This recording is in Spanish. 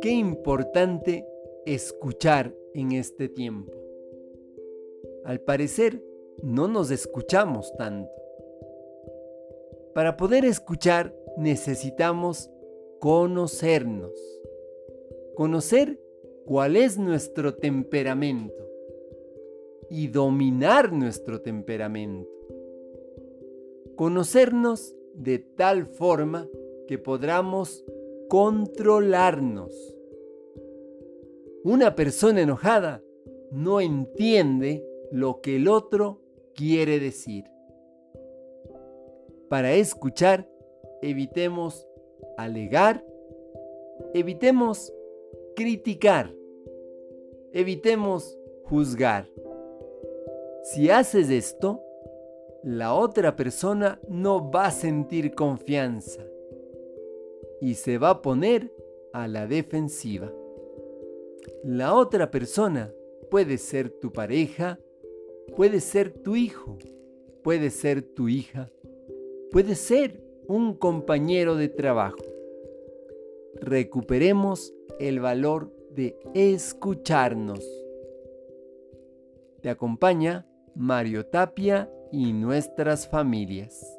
Qué importante escuchar en este tiempo. Al parecer, no nos escuchamos tanto. Para poder escuchar necesitamos conocernos. Conocer cuál es nuestro temperamento y dominar nuestro temperamento. Conocernos de tal forma que podamos controlarnos. Una persona enojada no entiende lo que el otro quiere decir. Para escuchar, evitemos alegar, evitemos criticar, evitemos juzgar. Si haces esto, la otra persona no va a sentir confianza y se va a poner a la defensiva. La otra persona puede ser tu pareja, puede ser tu hijo, puede ser tu hija, puede ser un compañero de trabajo. Recuperemos el valor de escucharnos. Te acompaña Mario Tapia y nuestras familias.